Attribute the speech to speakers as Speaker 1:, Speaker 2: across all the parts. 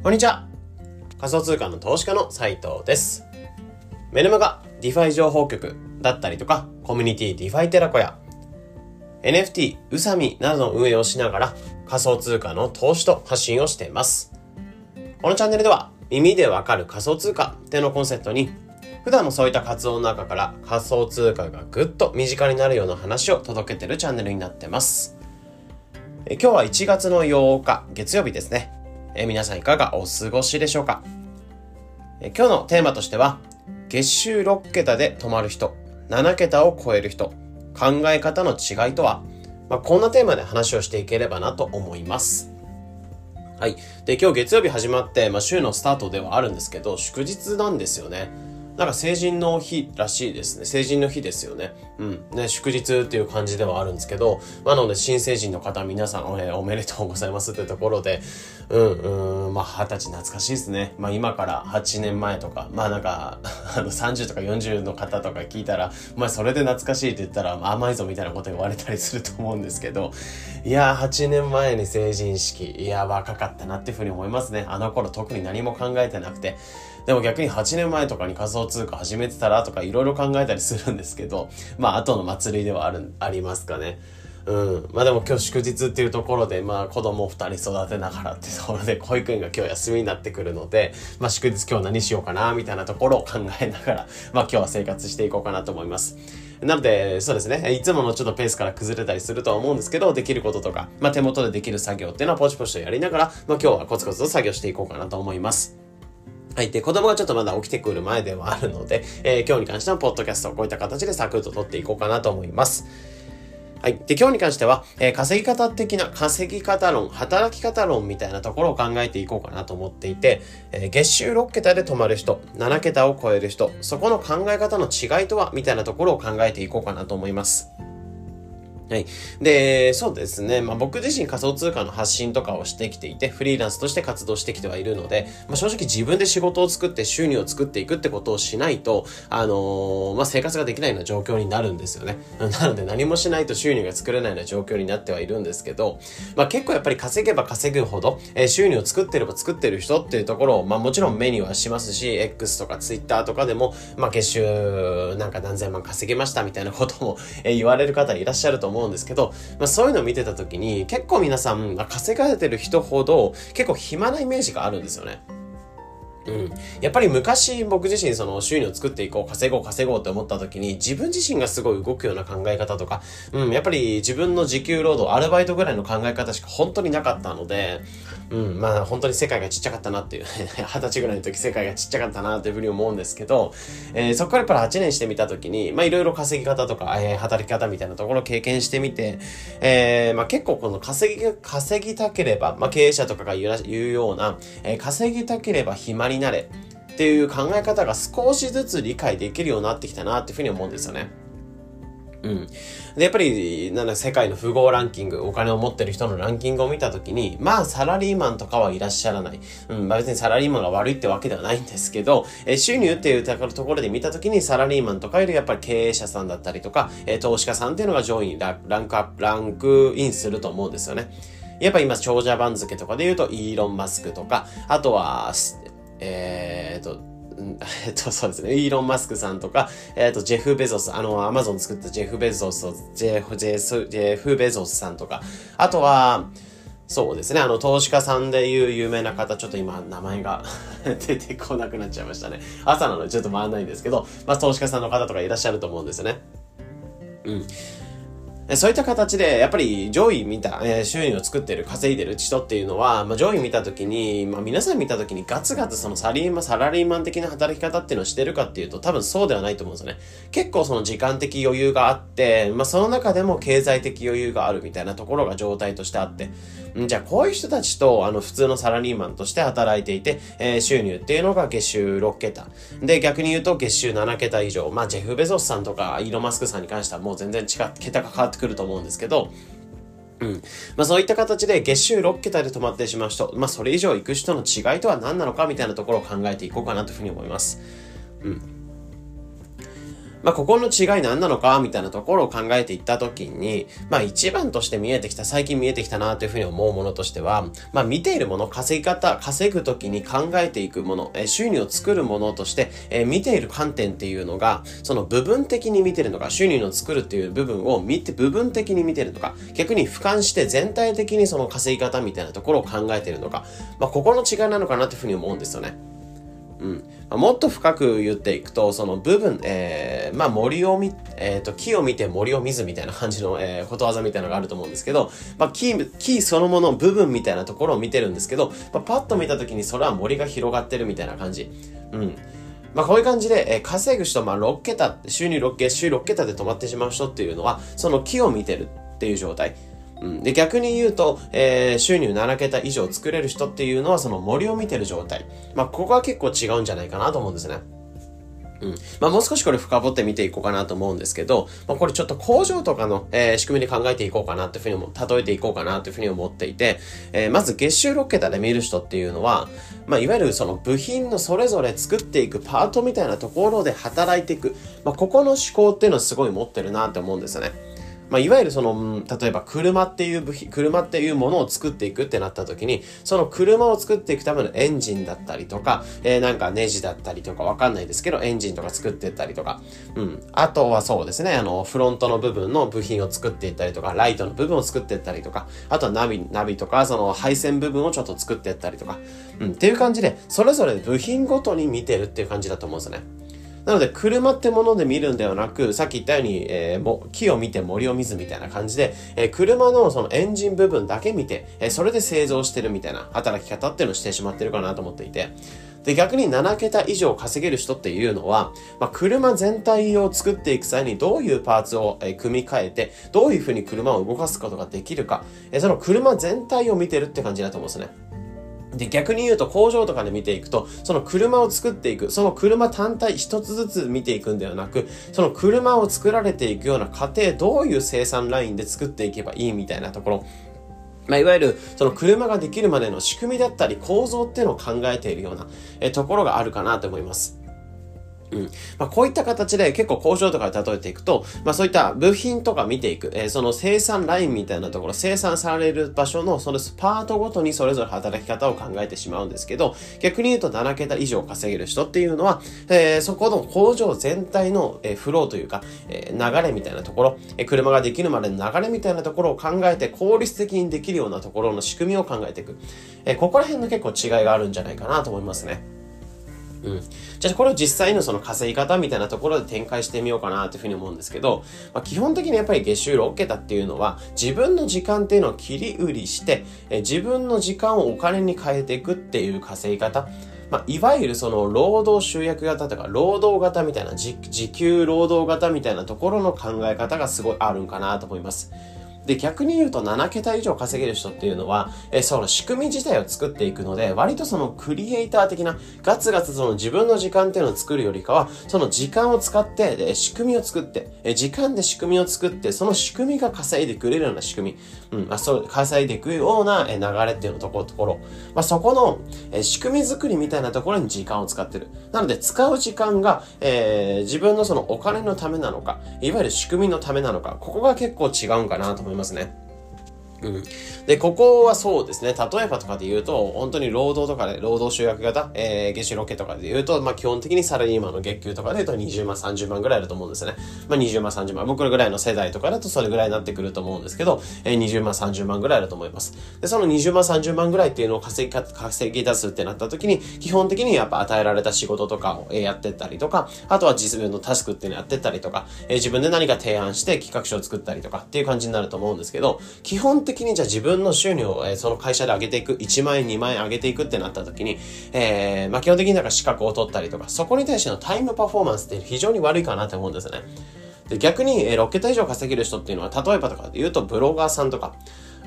Speaker 1: こんにちは。仮想通貨の投資家の斉藤です。メルマガ DeFi 情報局だったりとか、コミュニティ DeFi テラコや NFT うさみなどの運営をしながら仮想通貨の投資と発信をしています。このチャンネルでは耳でわかる仮想通貨ってのコンセプトに普段のそういった活動の中から仮想通貨がぐっと身近になるような話を届けてるチャンネルになってます。え今日は1月の8日月曜日ですね。え皆さんいかがお過ごしでしょうか？え今日のテーマとしては月収6桁で止まる人7桁を超える人考え方の違いとは、まあ、こんなテーマで話をしていければなと思います。はい。で、今日月曜日始まって、まあ、週のスタートではあるんですけど、祝日なんですよね。なんか成人の日らしいですね。成人の日ですよね。うん。ね、祝日っていう感じではあるんですけど、まあ、なので新成人の方皆さん、えおめでとうございますというところで、うん、うん、まあ、二十歳懐かしいですね。まあ、今から8年前とか、まあ、なんか、あの、30とか40の方とか聞いたら、お前それで懐かしいって言ったら、ま甘いぞみたいなこと言われたりすると思うんですけど、いやー、8年前に成人式、いや、若かったなっていうふうに思いますね。あの頃特に何も考えてなくて。でも逆に8年前とかに仮想通貨始めてたらとかいろいろ考えたりするんですけど、まあ後の祭りではある、ありますかね。うん。まあでも今日祝日っていうところで、まあ子供を二人育てながらっていうところで、保育園が今日休みになってくるので、まあ祝日今日何しようかな、みたいなところを考えながら、まあ今日は生活していこうかなと思います。なので、そうですね。いつものちょっとペースから崩れたりするとは思うんですけど、できることとか、まあ手元でできる作業っていうのはポチポチとやりながら、まあ今日はコツコツと作業していこうかなと思います。はい。で、子供がちょっとまだ起きてくる前ではあるので、えー今日に関してはポッドキャストをこういった形でサクッと撮っていこうかなと思います。はい。で、今日に関しては、えー稼ぎ方的な、稼ぎ方論、働き方論みたいなところを考えていこうかなと思っていて、えー月収6桁で止まる人、7桁を超える人、そこの考え方の違いとは、みたいなところを考えていこうかなと思います。はい。で、そうですね。まあ僕自身仮想通貨の発信とかをしてきていて、フリーランスとして活動してきてはいるので、まあ正直自分で仕事を作って収入を作っていくってことをしないと、あのーまあ生活ができないような状況になるんですよね。なので何もしないと収入が作れないような状況になってはいるんですけど、まあ結構やっぱり稼げば稼ぐほど、えー収入を作ってれば作ってる人っていうところを、まあもちろん目にはしますし、X とか Twitter とかでも、まあ月収なんか何千万稼げましたみたいなことも、え言われる方いらっしゃると思う思うんですけど、まあそういうのを見てた時に結構皆さん、稼がれてる人ほど結構暇なイメージがあるんですよね。うん。やっぱり昔僕自身その収入を作っていこう、稼ごう、稼ごうって思った時に自分自身がすごい動くような考え方とか、うん、やっぱり自分の時給労働、アルバイトぐらいの考え方しか本当になかったので、うん、まあ本当に世界がちっちゃかったなっていう、二十歳ぐらいの時世界がちっちゃかったなっていうふうに思うんですけど、えーそこからやっぱり8年してみた時に、まあいろいろ稼ぎ方とか、えー働き方みたいなところを経験してみて、えーまあ結構この稼ぎ、稼ぎたければ、まあ経営者とかが言うような、えー稼ぎたければ暇になれっていう考え方が少しずつ理解できるようになってきたなっていうふうに思うんですよね。うん。で、やっぱり、なんだ、世界の富豪ランキング、お金を持ってる人のランキングを見たときに、まあ、サラリーマンとかはいらっしゃらない。うん、まあ別にサラリーマンが悪いってわけではないんですけど、え収入っていうところで見たときに、サラリーマンとかよりやっぱり経営者さんだったりとか、え投資家さんっていうのが上位にラランクアップ、ランクインすると思うんですよね。やっぱ今、長者番付とかで言うと、イーロン・マスクとか、あとは、えー、と、えっと、そうですね。イーロン・マスクさんとか、えっと、ジェフ・ベゾス、あの、アマゾン作ったジェフ・ベゾス、ジェフ、ジェスジェフ・ベゾスさんとか、あとは、そうですね。あの、投資家さんでいう有名な方、ちょっと今、名前が 出てこなくなっちゃいましたね。朝なのでちょっと回らないんですけど、まあ、投資家さんの方とかいらっしゃると思うんですよね。うん。そういった形で、やっぱり上位見た、えー収入を作ってる、稼いでる人っていうのは、まあ、上位見たときに、まあ、皆さん見たときにガツガツそのサリーマン、サラリーマン的な働き方っていうのをしてるかっていうと、多分そうではないと思うんですよね。結構その時間的余裕があって、まあ、その中でも経済的余裕があるみたいなところが状態としてあって、んじゃあこういう人たちと、あの、普通のサラリーマンとして働いていて、えー収入っていうのが月収6桁。で、逆に言うと月収7桁以上。まあ、ジェフ・ベゾスさんとか、イーロン・マスクさんに関してはもう全然違う、桁が変わってくると思うんですけど、うん。まあそういった形で月収6桁で止まってしまう人、まあそれ以上行く人の違いとは何なのかみたいなところを考えていこうかなというふうに思います。うん。まあ、ここの違い何なのかみたいなところを考えていったときに、まあ、一番として見えてきた、最近見えてきたなというふうに思うものとしては、まあ、見ているもの、稼ぎ方、稼ぐときに考えていくもの、え収入を作るものとして、え見ている観点っていうのが、その部分的に見てるのか、収入を作るっていう部分を見て、部分的に見てるのか、逆に俯瞰して全体的にその稼ぎ方みたいなところを考えてるのか、まあ、ここの違いなのかなというふうに思うんですよね。うん。まあ、もっと深く言っていくと、その部分、えー、まあ森を見、えっ、ー、と、木を見て森を見ずみたいな感じの、えー、ことわざみたいなのがあると思うんですけど、まあ木、木そのもの、部分みたいなところを見てるんですけど、まあ、パッと見た時にそれは森が広がってるみたいな感じ。うん。まあこういう感じで、えー、稼ぐ人、まあ6桁、収入6桁、週6桁で止まってしまう人っていうのは、その木を見てるっていう状態。うん、で、逆に言うと、えー、収入7桁以上作れる人っていうのはその森を見てる状態。まあ、ここは結構違うんじゃないかなと思うんですね。うん。まあ、もう少しこれ深掘って見ていこうかなと思うんですけど、まあ、これちょっと工場とかの、えー、仕組みで考えていこうかなっていうふうにも、例えていこうかなというふうに思っていて、えー、まず月収6桁で見る人っていうのは、まあ、いわゆるその部品のそれぞれ作っていくパートみたいなところで働いていく。まあ、ここの思考っていうのはすごい持ってるなって思うんですよね。まあ、いわゆるその、例えば車っていう部品、車っていうものを作っていくってなった時に、その車を作っていくためのエンジンだったりとか、えー、なんかネジだったりとかわかんないですけど、エンジンとか作っていったりとか、うん。あとはそうですね、あの、フロントの部分の部品を作っていったりとか、ライトの部分を作っていったりとか、あとはナビ、ナビとか、その配線部分をちょっと作っていったりとか、うん。っていう感じで、それぞれ部品ごとに見てるっていう感じだと思うんですよね。なので、車ってもので見るんではなく、さっき言ったように、えー、木を見て森を見ずみたいな感じで、えー、車のそのエンジン部分だけ見て、えー、それで製造してるみたいな働き方っていうのをしてしまってるかなと思っていて、で、逆に7桁以上稼げる人っていうのは、まあ、車全体を作っていく際にどういうパーツを、え組み替えて、どういうふうに車を動かすことができるか、えその車全体を見てるって感じだと思うんですね。で、逆に言うと工場とかで見ていくと、その車を作っていく、その車単体一つずつ見ていくんではなく、その車を作られていくような過程、どういう生産ラインで作っていけばいいみたいなところ、まあ、いわゆる、その車ができるまでの仕組みだったり構造っていうのを考えているような、えところがあるかなと思います。うん。まあ、こういった形で結構工場とかで例えていくと、まあ、そういった部品とか見ていく、えー、その生産ラインみたいなところ、生産される場所のそのパートごとにそれぞれ働き方を考えてしまうんですけど、逆に言うと7桁以上稼げる人っていうのは、えー、そこの工場全体の、えー、フローというか、えー、流れみたいなところ、えー、車ができるまでの流れみたいなところを考えて効率的にできるようなところの仕組みを考えていく。えー、ここら辺の結構違いがあるんじゃないかなと思いますね。うん。じゃあこれを実際のその稼ぎ方みたいなところで展開してみようかなというふうに思うんですけど、まあ、基本的にやっぱり月収6桁っていうのは自分の時間っていうのを切り売りして、え自分の時間をお金に変えていくっていう稼ぎ方。まあ、いわゆるその労働集約型とか労働型みたいな時給労働型みたいなところの考え方がすごいあるんかなと思います。で、逆に言うと7桁以上稼げる人っていうのは、えその仕組み自体を作っていくので、割とそのクリエイター的なガツガツその自分の時間っていうのを作るよりかは、その時間を使って、で仕組みを作って、え時間で仕組みを作って、その仕組みが稼いでくれるような仕組み、うん、まあ、そう、稼いでいくような流れっていうのところ、ところ、まあ、そこの、え仕組み作りみたいなところに時間を使ってる。なので、使う時間が、えー、自分のそのお金のためなのか、いわゆる仕組みのためなのか、ここが結構違うんかなと思います。ますね。うん。で、ここはそうですね。例えばとかで言うと、本当に労働とかで、労働集約型、えー、月収ロケとかで言うと、まあ基本的にサラリーマンの月給とかで言うと20万、30万ぐらいだと思うんですね。まあ20万、30万。僕らぐらいの世代とかだとそれぐらいになってくると思うんですけど、えー、20万、30万ぐらいだと思います。で、その20万、30万ぐらいっていうのを稼ぎ、稼ぎ出すってなった時に、基本的にやっぱ与えられた仕事とかをやってったりとか、あとは自分のタスクっていうのをやってったりとか、えー、自分で何か提案して企画書を作ったりとかっていう感じになると思うんですけど、基本的にじゃあ自分の収入を、えー、その会社で上げていく、1万円、2万円上げていくってなった時に、えー、まあ、基本的になんか資格を取ったりとか、そこに対してのタイムパフォーマンスって非常に悪いかなって思うんですね。で、逆に、えー、6桁以上稼げる人っていうのは、例えばとかで言うと、ブロガーさんとか、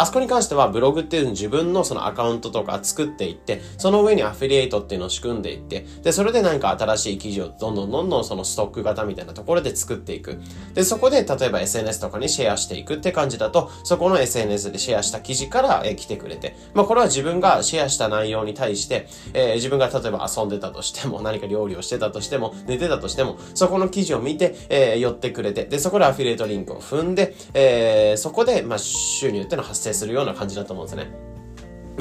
Speaker 1: あそこに関してはブログっていうの自分のそのアカウントとか作っていって、その上にアフィリエイトっていうのを仕組んでいって、で、それで何か新しい記事をどんどんどんどんそのストック型みたいなところで作っていく。で、そこで例えば SNS とかにシェアしていくって感じだと、そこの SNS でシェアした記事から、え来てくれて、まあこれは自分がシェアした内容に対して、えー、自分が例えば遊んでたとしても、何か料理をしてたとしても、寝てたとしても、そこの記事を見て、えー、寄ってくれて、で、そこでアフィリエイトリンクを踏んで、えー、そこで、まあ、収入っていうのは発生するような感じだと思うんですね。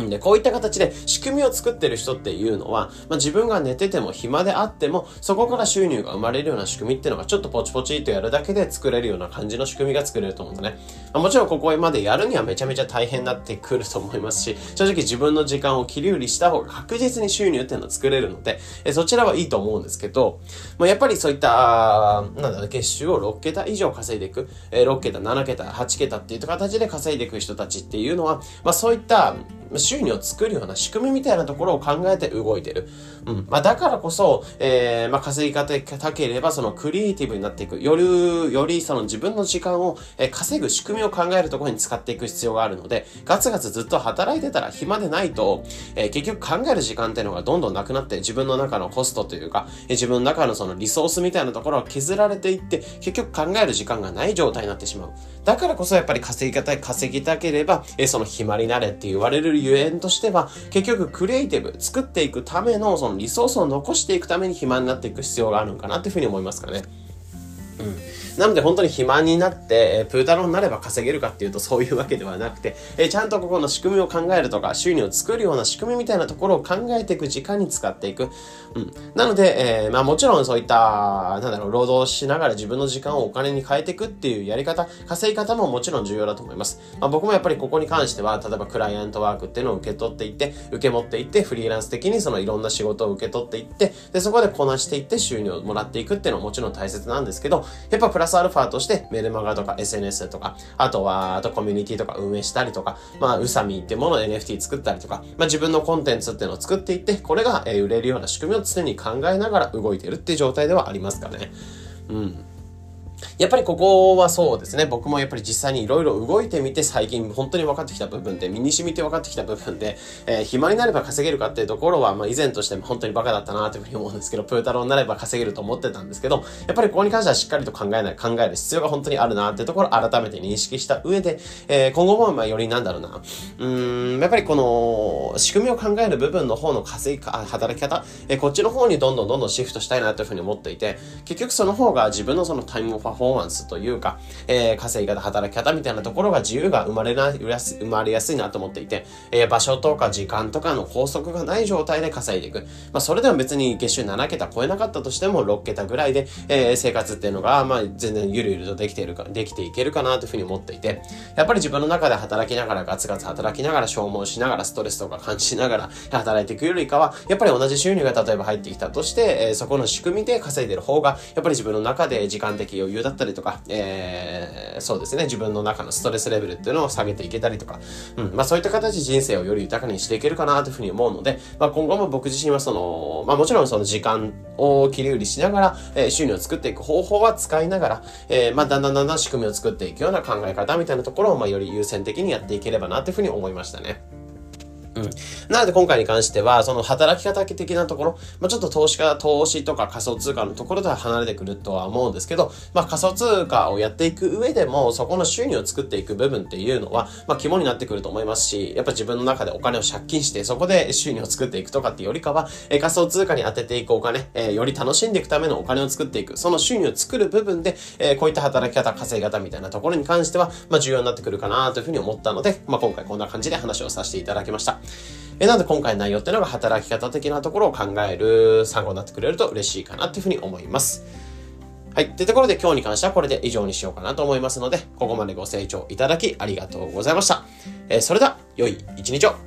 Speaker 1: んで、こういった形で仕組みを作ってる人っていうのは、まあ、自分が寝てても暇であっても、そこから収入が生まれるような仕組みっていうのがちょっとポチポチとやるだけで作れるような感じの仕組みが作れると思うんだね。まあ、もちろんここまでやるにはめちゃめちゃ大変になってくると思いますし、正直自分の時間を切り売りした方が確実に収入っていうのは作れるので、えそちらはいいと思うんですけど、まあ、やっぱりそういった、なんだろう、月収を6桁以上稼いでいく、え6桁、7桁、8桁っていう形で稼いでいく人たちっていうのは、まあ、そういった収入を作るような仕組みみたいなところを考えて動いてる。うん。まあ、だからこそ、えー、まあ、稼ぎ方たければ、そのクリエイティブになっていく。より、よりその自分の時間を、えー、稼ぐ仕組みを考えるところに使っていく必要があるので、ガツガツずっと働いてたら暇でないと、えー、結局考える時間っていうのがどんどんなくなって、自分の中のコストというか、えー、自分の中のそのリソースみたいなところが削られていって、結局考える時間がない状態になってしまう。だからこそやっぱり稼ぎ方、稼ぎたければ、え、その暇になれって言われるゆえんとしては、結局クリエイティブ、作っていくためのそのリソースを残していくために暇になっていく必要があるのかなっていうふうに思いますかね。うん。なので本当に肥満になって、えー、プータローになれば稼げるかっていうとそういうわけではなくて、えー、ちゃんとここの仕組みを考えるとか、収入を作るような仕組みみたいなところを考えていく時間に使っていく。うん。なので、えー、まあもちろんそういった、なんだろう、労働しながら自分の時間をお金に変えていくっていうやり方、稼ぎ方ももちろん重要だと思います。まあ僕もやっぱりここに関しては、例えばクライアントワークっていうのを受け取っていって、受け持っていって、フリーランス的にそのいろんな仕事を受け取っていって、で、そこでこなしていって収入をもらっていくっていうのはもちろん大切なんですけど、やっぱプラスアルファとして、メルマガとか SNS とか、あとは、あとコミュニティとか運営したりとか、まあ、うさみってものを NFT 作ったりとか、まあ自分のコンテンツっていうのを作っていって、これが、え売れるような仕組みを常に考えながら動いてるっていう状態ではありますかね。うん。やっぱりここはそうですね。僕もやっぱり実際にいろいろ動いてみて最近本当に分かってきた部分で、身に染みて分かってきた部分で、えー、暇になれば稼げるかっていうところは、まあ以前としても本当にバカだったなというふうに思うんですけど、プータローになれば稼げると思ってたんですけど、やっぱりここに関してはしっかりと考えない、考える必要が本当にあるなっていうところを改めて認識した上で、えー、今後もまあよりなんだろうな、うん、やっぱりこの仕組みを考える部分の方の稼ぎか、働き方、えー、こっちの方にどんどんどんどんシフトしたいなというふうに思っていて、結局その方が自分のそのタイムパフォーマンスというか、えー、稼ぎ方、働き方みたいなところが自由が生まれな、生まれやすいなと思っていて、えー、場所とか時間とかの拘束がない状態で稼いでいく。まあ、それでも別に月収7桁超えなかったとしても6桁ぐらいで、えー、生活っていうのが、まあ、全然ゆるゆるとできているか、できていけるかなというふうに思っていて、やっぱり自分の中で働きながら、ガツガツ働きながら、消耗しながら、ストレスとか感じながら働いていくよりかは、やっぱり同じ収入が例えば入ってきたとして、えー、そこの仕組みで稼いでる方が、やっぱり自分の中で時間的余裕だったったりとか、えー、そうですね、自分の中のストレスレベルっていうのを下げていけたりとか、うん、まあそういった形で人生をより豊かにしていけるかなというふうに思うので、まあ今後も僕自身はその、まあもちろんその時間を切り売りしながら、えー、収入を作っていく方法は使いながら、えー、まあだんだんだんだん仕組みを作っていくような考え方みたいなところを、まあより優先的にやっていければなというふうに思いましたね。うん。なので今回に関しては、その働き方的なところ、まあ、ちょっと投資家、投資とか仮想通貨のところとは離れてくるとは思うんですけど、まあ、仮想通貨をやっていく上でも、そこの収入を作っていく部分っていうのは、まあ、肝になってくると思いますし、やっぱ自分の中でお金を借金して、そこで収入を作っていくとかっていうよりかは、え仮想通貨に当てていくお金、え、より楽しんでいくためのお金を作っていく、その収入を作る部分で、え、こういった働き方、稼ぎ方みたいなところに関しては、まあ、重要になってくるかなというふうに思ったので、まあ、今回こんな感じで話をさせていただきました。えなので今回の内容っていうのが働き方的なところを考える参考になってくれると嬉しいかなっていうふうに思います。はい。というところで今日に関してはこれで以上にしようかなと思いますので、ここまでご清聴いただきありがとうございました。えー、それでは、良い一日を。